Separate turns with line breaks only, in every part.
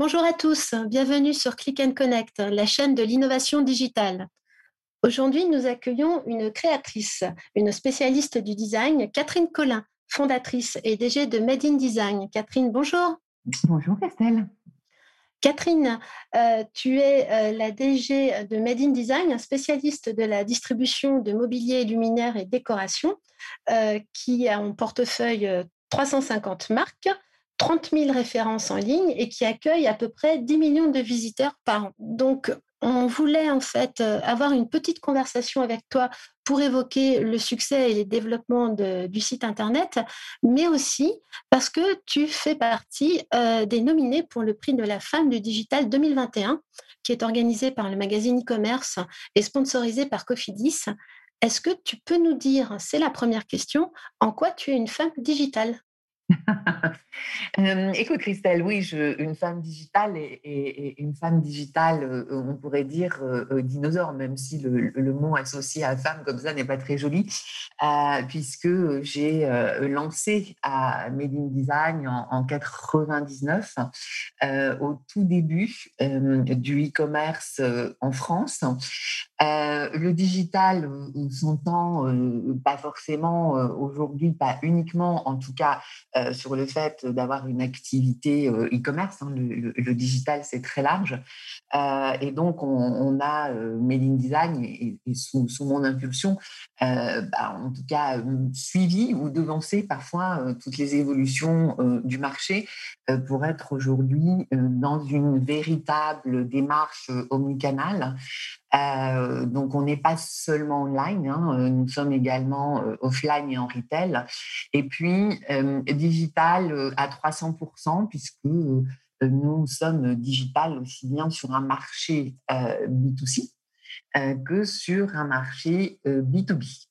Bonjour à tous, bienvenue sur Click and Connect, la chaîne de l'innovation digitale. Aujourd'hui, nous accueillons une créatrice, une spécialiste du design, Catherine Collin, fondatrice et DG de Made in Design. Catherine, bonjour.
Bonjour Estelle.
Catherine, euh, tu es euh, la DG de Made in Design, spécialiste de la distribution de mobilier luminaire et décoration, euh, qui a en portefeuille 350 marques 30 000 références en ligne et qui accueille à peu près 10 millions de visiteurs par an. Donc, on voulait en fait euh, avoir une petite conversation avec toi pour évoquer le succès et les développements du site internet, mais aussi parce que tu fais partie euh, des nominés pour le prix de la femme du digital 2021, qui est organisé par le magazine e-commerce et sponsorisé par Cofidis. Est-ce que tu peux nous dire, c'est la première question, en quoi tu es une femme digitale?
écoute, Christelle, oui, une femme digitale et, une femme digitale, euh, on pourrait dire euh, euh, dinosaure, même si le, mot associé à femme comme ça n'est pas très joli, puisque j'ai lancé à Made in Design en, en 99, au tout début du e-commerce en France. le digital, on s'entend pas forcément aujourd'hui, pas uniquement, en tout cas euh, sur le fait d'avoir une activité euh, e-commerce. Hein, le, digital, c'est très large. Euh, et donc, on, a Made in Design et, sous, mon impulsion, bah, en tout cas, suivi ou devancé parfois toutes les évolutions du marché pour être aujourd'hui dans une véritable démarche omnicanale euh, donc, on n'est pas seulement online, hein, euh, nous sommes également euh, offline et en retail. Et puis, digital à 300%, puisque nous sommes digital aussi bien sur un marché B2C que sur un marché B2B.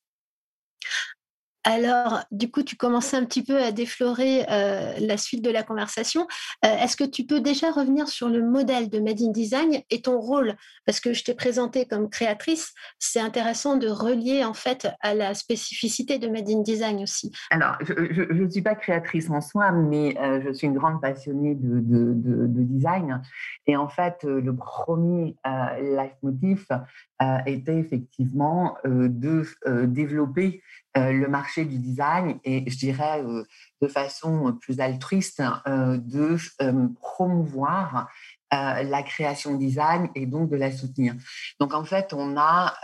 Alors, du coup, tu commençais un petit peu à déflorer euh, la suite de la conversation. Euh, est-ce que tu peux déjà revenir sur le modèle de Made in Design et ton rôle? Parce que je t'ai présenté comme créatrice, c'est intéressant de relier en fait à la spécificité de Made in Design aussi.
Alors, je ne suis pas créatrice en soi, mais euh, je suis une grande passionnée de, de, design. Et en fait, le premier life motif était effectivement de développer euh, le marché du design et je dirais euh, de façon plus altruiste euh, de promouvoir la création design et donc de la soutenir. Donc en fait, on a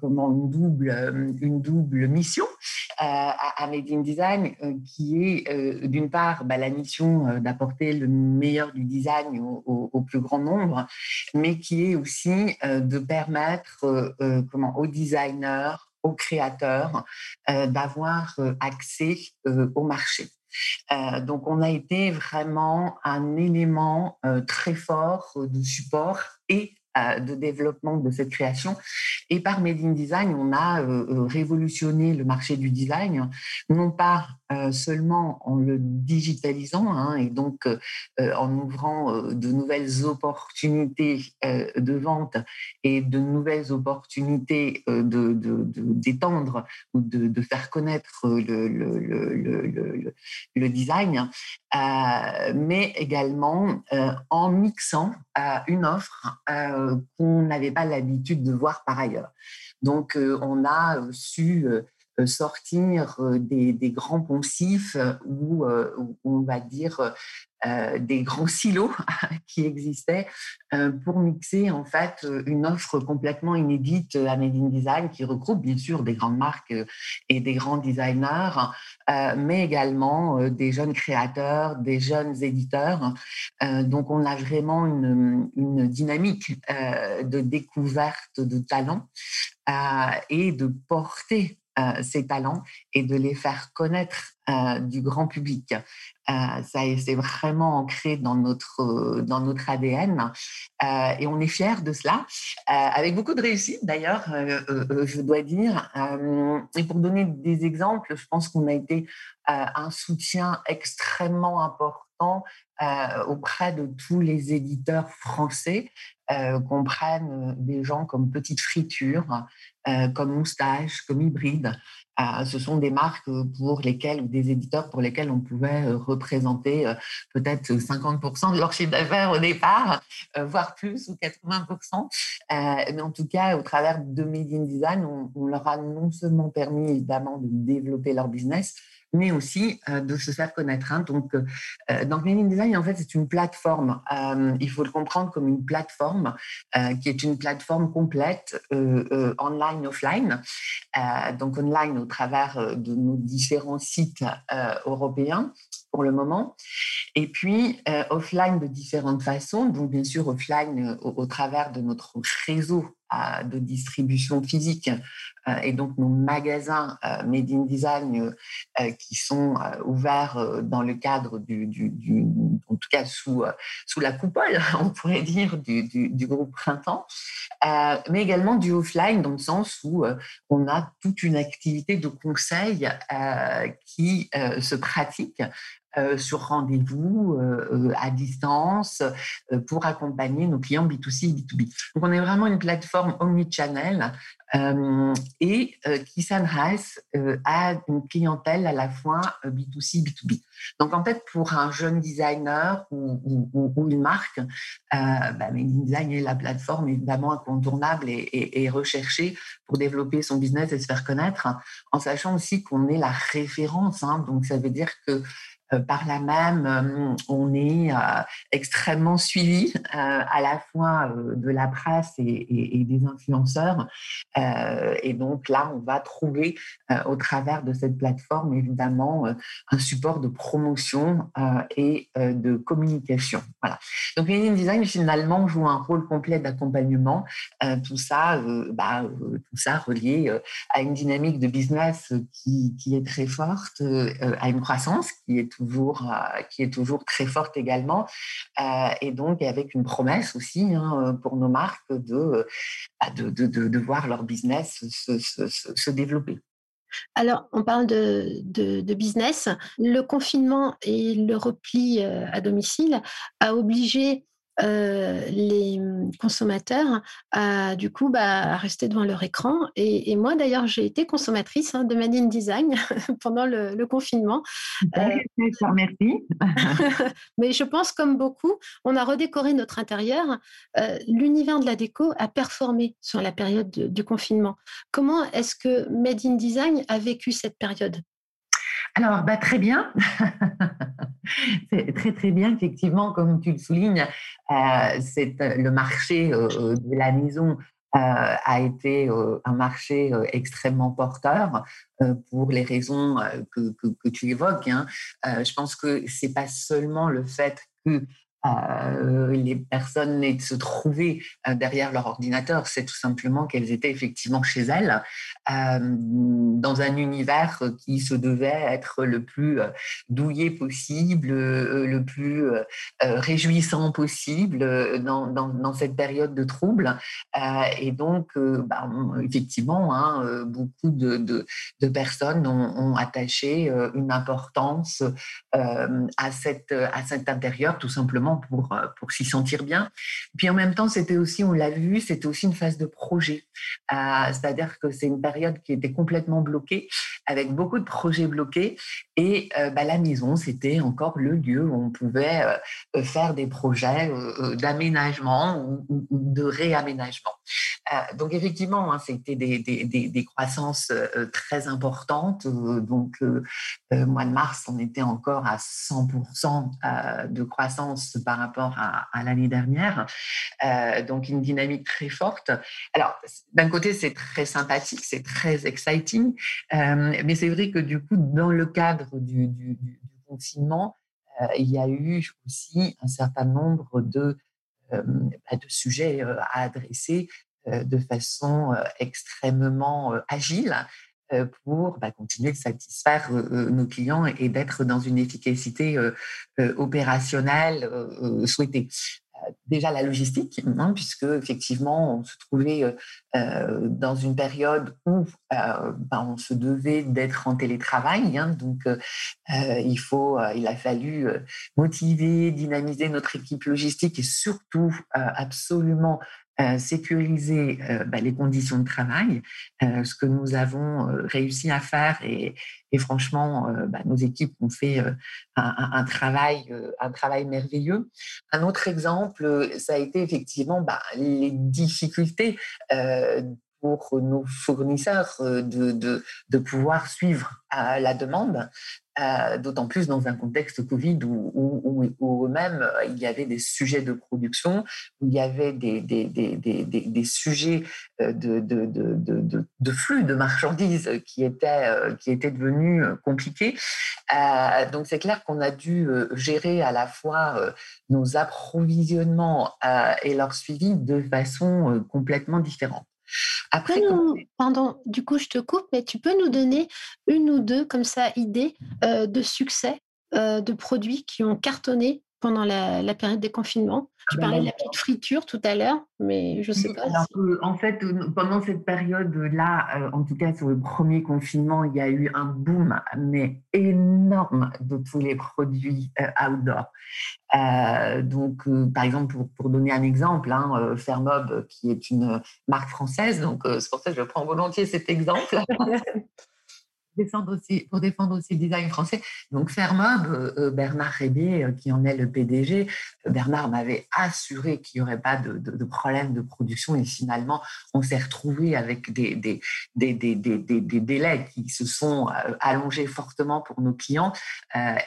comment une double une double mission à, Made in Design qui est d'une part bah, la mission d'apporter le meilleur du design au, au, plus grand nombre, mais qui est aussi de permettre comment aux designers aux créateurs euh, d'avoir euh, accès euh, au marché. Donc, on a été vraiment un élément très fort de support et de développement de cette création. Et par Made in Design, on a euh, euh, révolutionné le marché du design, non pas euh, seulement en le digitalisant hein, et donc en ouvrant de nouvelles opportunités de vente et de nouvelles opportunités de, d'étendre ou de, faire connaître le, le, le, le design, mais également en mixant une offre qu'on n'avait pas l'habitude de voir par ailleurs. Donc, euh, on a euh, su euh, sortir des, grands poncifs ou, on va dire, des grands silos qui existaient pour mixer en fait une offre complètement inédite à Made in Design qui regroupe bien sûr des grandes marques et des grands designers, mais également des jeunes créateurs, des jeunes éditeurs. donc on a vraiment une, une dynamique de découverte de talents et de porter ces talents et de les faire connaître du grand public. ça c'est vraiment ancré dans notre dans notre ADN et on est fiers de cela, avec beaucoup de réussite d'ailleurs, je dois dire. et pour donner des exemples, je pense qu'on a été un soutien extrêmement important auprès de tous les éditeurs français euh, qu'on prenne des gens comme Petite Friture, euh, comme Moustache, comme Hybride. Euh, ce sont des marques pour lesquelles, des éditeurs pour lesquels on pouvait représenter peut-être 50% de leur chiffre d'affaires au départ, voire plus, ou 80%. mais en tout cas, au travers de Made in Design, on, on leur a non seulement permis évidemment de développer leur business, mais aussi euh, de se faire connaître. Hein. Donc, euh, donc, Design, en fait, c'est une plateforme. Euh, il faut le comprendre comme une plateforme qui est une plateforme complète, online, offline. donc, online au travers de nos différents sites européens pour le moment. Et puis, offline de différentes façons. Donc, bien sûr, offline au, travers de notre réseau de distribution physique. Euh, et donc nos magasins euh, Made in Design euh, qui sont ouverts dans le cadre du, en tout cas sous, sous la coupole, on pourrait dire, du, du groupe Printemps, mais également du offline dans le sens où on a toute une activité de conseil qui se pratique euh, sur rendez-vous, euh, euh, à distance, pour accompagner nos clients B2C et B2B. Donc, on est vraiment une plateforme omnichannel et qui s'adresse à une clientèle à la fois B2C, B2B. Donc, en fait, pour un jeune designer ou, une marque, bah, Design est la plateforme évidemment incontournable et, recherchée pour développer son business et se faire connaître, en sachant aussi qu'on est la référence. Hein. donc, ça veut dire que euh, par là même, euh, on est euh, extrêmement suivi à la fois de la presse et, des influenceurs. et donc là, on va trouver au travers de cette plateforme, évidemment, un support de promotion et de communication. Voilà. Donc, LinkedIn Design, finalement, joue un rôle complet d'accompagnement. tout ça, bah, tout ça relié à une dynamique de business qui, qui est très forte, à une croissance qui est euh, qui est toujours très forte également. Euh, et donc, avec une promesse aussi hein, pour nos marques de, de, de, voir leur business se, se, développer.
Alors, on parle de, de, de, business. Le confinement et le repli euh, à domicile a obligé euh, les consommateurs à du coup bah, rester devant leur écran. Et, moi d'ailleurs, j'ai été consommatrice hein, de Made in Design pendant le, confinement.
Euh, merci.
mais je pense comme beaucoup, on a redécoré notre intérieur. Euh, l'univers de la déco a performé sur la période du confinement. Comment est-ce que Made in Design a vécu cette période?
Alors, bah, très bien. c'est très, très bien, effectivement, comme tu le soulignes, euh, c'est, euh, le marché euh, de la maison a été un marché extrêmement porteur pour les raisons que, que, tu évoques. Hein. je pense que c'est pas seulement le fait que euh, les personnes se trouver euh, derrière leur ordinateur, c'est tout simplement qu'elles étaient effectivement chez elles, euh, dans un univers qui se devait être le plus douillé possible, le plus réjouissant possible dans, cette période de trouble. et donc, bah, effectivement, hein, beaucoup de, personnes ont, ont, attaché une importance à, cette, à cet intérieur, tout simplement pour, euh, pour s'y sentir bien. Puis en même temps, c'était aussi, on l'a vu, c'était aussi une phase de projet. Euh, c'est-à-dire que c'est une période qui était complètement bloquée, avec beaucoup de projets bloqués. Et euh, bah, la maison, c'était encore le lieu où on pouvait faire des projets d'aménagement ou, de réaménagement. donc effectivement, hein, c'était des, des, croissances très importantes. donc, mois de mars, on était encore à 100% de croissance par rapport à, l'année dernière. Euh, donc, une dynamique très forte. Alors, d'un côté, c'est très sympathique, c'est très exciting, euh, mais c'est vrai que du coup, dans le cadre du, confinement, euh, il y a eu aussi un certain nombre de, bah, de sujets à adresser de façon extrêmement agile. pour bah, continuer de satisfaire nos clients et d'être dans une efficacité opérationnelle souhaitée déjà la logistique, hein, puisque effectivement on se trouvait euh, euh, dans une période où euh, ben, on se devait d'être en télétravail, hein, donc il faut, il a fallu motiver, dynamiser notre équipe logistique et surtout absolument sécuriser bah, les conditions de travail, ce que nous avons réussi à faire et, franchement, bah, nos équipes ont fait un, travail, un travail merveilleux. Un autre exemple, ça a été effectivement bah, les difficultés pour nos fournisseurs de, de, de pouvoir suivre la demande. Euh, d'autant plus dans un contexte Covid où, où, même euh, il y avait des sujets de production, où il y avait des, des, des, des sujets euh, de, de, de, de, flux de marchandises qui étaient, qui étaient devenus compliqués. donc c'est clair qu'on a dû gérer à la fois nos approvisionnements et leur suivi de façon complètement différente.
Après, pardon, du coup, je te coupe, mais tu peux nous donner une ou deux, comme ça, idées euh, de succès euh, de produits qui ont cartonné pendant la, période des confinements. Tu ah ben parlais de la petite friture tout à l'heure, mais je ne sais pas.
en fait, pendant cette période-là, euh, en tout cas sur le premier confinement, il y a eu un boom, mais énorme de tous les produits euh, outdoor. Euh, donc, par exemple, pour, donner un exemple, hein, Fermob, qui est une marque française, donc c'est pour ça que je prends volontiers cet exemple. pour défendre aussi le design français. Donc Fermob, euh, euh, Bernard Rébier, euh, qui en est le PDG, Bernard m'avait assuré qu'il n'y aurait pas de, de, problème de production et finalement on s'est retrouvé avec des, délais qui se sont allongés fortement pour nos clients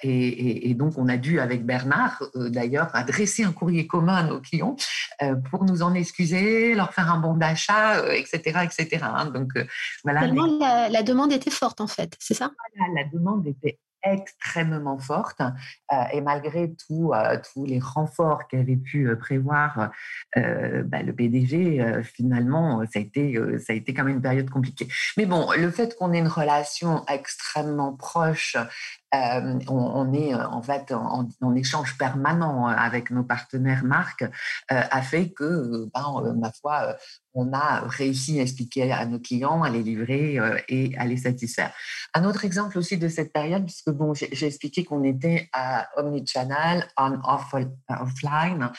et, donc on a dû avec Bernard d'ailleurs adresser un courrier commun à nos clients pour nous en excuser, leur faire un bon d'achat, etc. etc. Hein.
Donc la demande était forte en fait c'est ça?
La demande était extrêmement forte euh, et malgré euh, tous les renforts qu'avait pu euh, prévoir bah, le PDG, finalement, ça a été quand même une période compliquée. Mais bon, le fait qu'on ait une relation extrêmement proche on, est en fait en, échange permanent avec nos partenaires marques, a fait que, ben, ma foi, on a réussi à expliquer à nos clients, à les livrer et à les satisfaire. Un autre exemple aussi de cette période, puisque bon, j'ai expliqué qu'on était à omnichannel, on off, offline,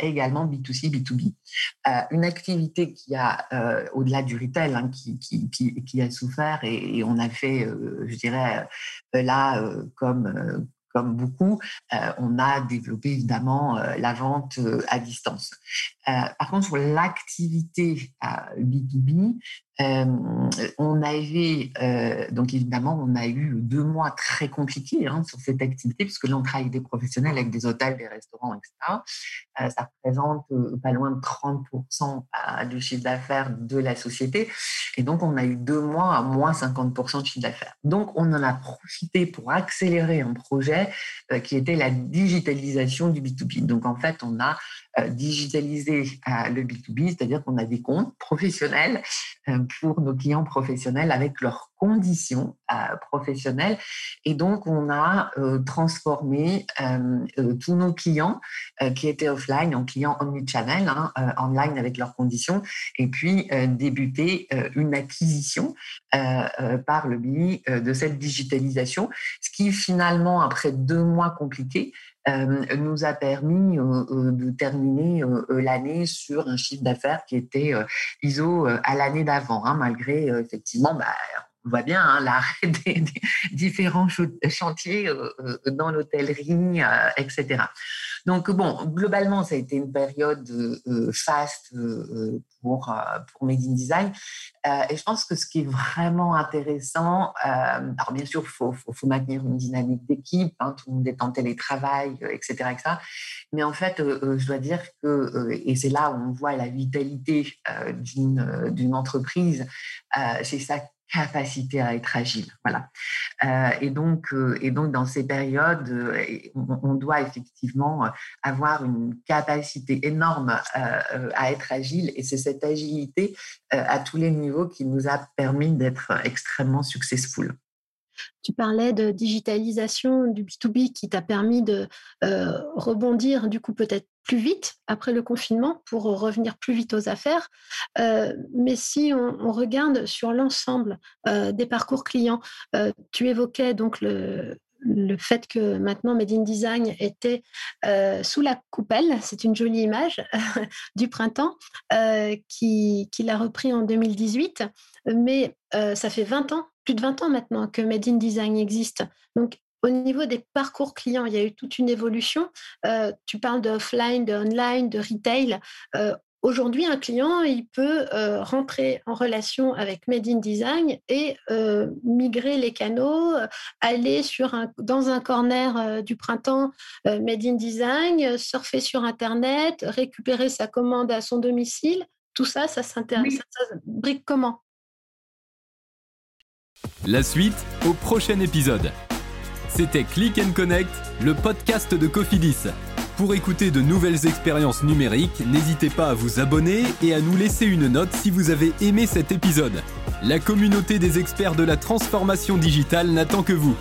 également B2C, B2B. une activité qui a, au-delà du retail, hein, qui, a souffert et on a fait, je dirais, là, comme, comme beaucoup, on a développé évidemment la vente à distance. par contre, sur l'activité B2B, euh, on avait, euh, donc évidemment, on a eu deux mois très compliqués hein, sur cette activité, puisque là, on travaille avec des professionnels, avec des hôtels, des restaurants, etc. Euh, ça représente pas loin de 30% du chiffre d'affaires de la société. Et donc, on a eu deux mois à moins 50% de chiffre d'affaires. Donc, on en a profité pour accélérer un projet qui était la digitalisation du B2B. Donc, en fait, on a digitalisé le B2B, c'est-à-dire qu'on a des comptes professionnels pour nos clients professionnels avec leurs conditions euh, professionnelles. Et donc, on a euh, transformé euh, tous nos clients qui étaient offline en clients omnichannel, hein, online avec leurs conditions, et puis débuté une acquisition par le biais de cette digitalisation, ce qui finalement, après deux mois compliqués, nous a permis de terminer l'année sur un chiffre d'affaires qui était ISO à l'année d'avant, hein, malgré effectivement bah, on voit bien hein, l'arrêt des, différents chantiers euh, euh, dans l'hôtellerie, euh, etc. Donc bon, globalement, ça a été une période faste pour, pour Made in Design. et je pense que ce qui est vraiment intéressant, alors bien sûr, il faut, faut, maintenir une dynamique d'équipe, hein, tout le monde est en télétravail, etc., etc. Mais en fait, je dois dire que, et c'est là où on voit la vitalité d'une entreprise, c'est ça capacité à être agile. Voilà. Euh, et, donc, euh, et donc, dans ces périodes, euh, on, doit effectivement avoir une capacité énorme à être agile. Et c'est cette agilité à tous les niveaux qui nous a permis d'être extrêmement successful.
Tu parlais de digitalisation du B2B qui t'a permis de rebondir, du coup, peut-être plus vite après le confinement pour revenir plus vite aux affaires. mais si on, regarde sur l'ensemble des parcours clients, tu évoquais donc le, fait que maintenant Made in Design était sous la coupelle, c'est une jolie image du printemps, qui, qui l'a repris en 2018. Mais ça fait 20 ans plus de 20 ans maintenant que Made in Design existe. Donc, au niveau des parcours clients, il y a eu toute une évolution. Euh, tu parles d'offline, de online, de retail. Euh, aujourd'hui, un client, il peut euh, rentrer en relation avec Made in Design et migrer les canaux, aller sur un, dans un corner du printemps Made in Design, surfer sur Internet, récupérer sa commande à son domicile. Tout ça, ça s'intéresse. Ça, brique comment?
La suite au prochain épisode. C'était Click Connect, le podcast de Cofidis. Pour écouter de nouvelles expériences numériques, n'hésitez pas à vous abonner et à nous laisser une note si vous avez aimé cet épisode. La communauté des experts de la transformation digitale n'attend que vous.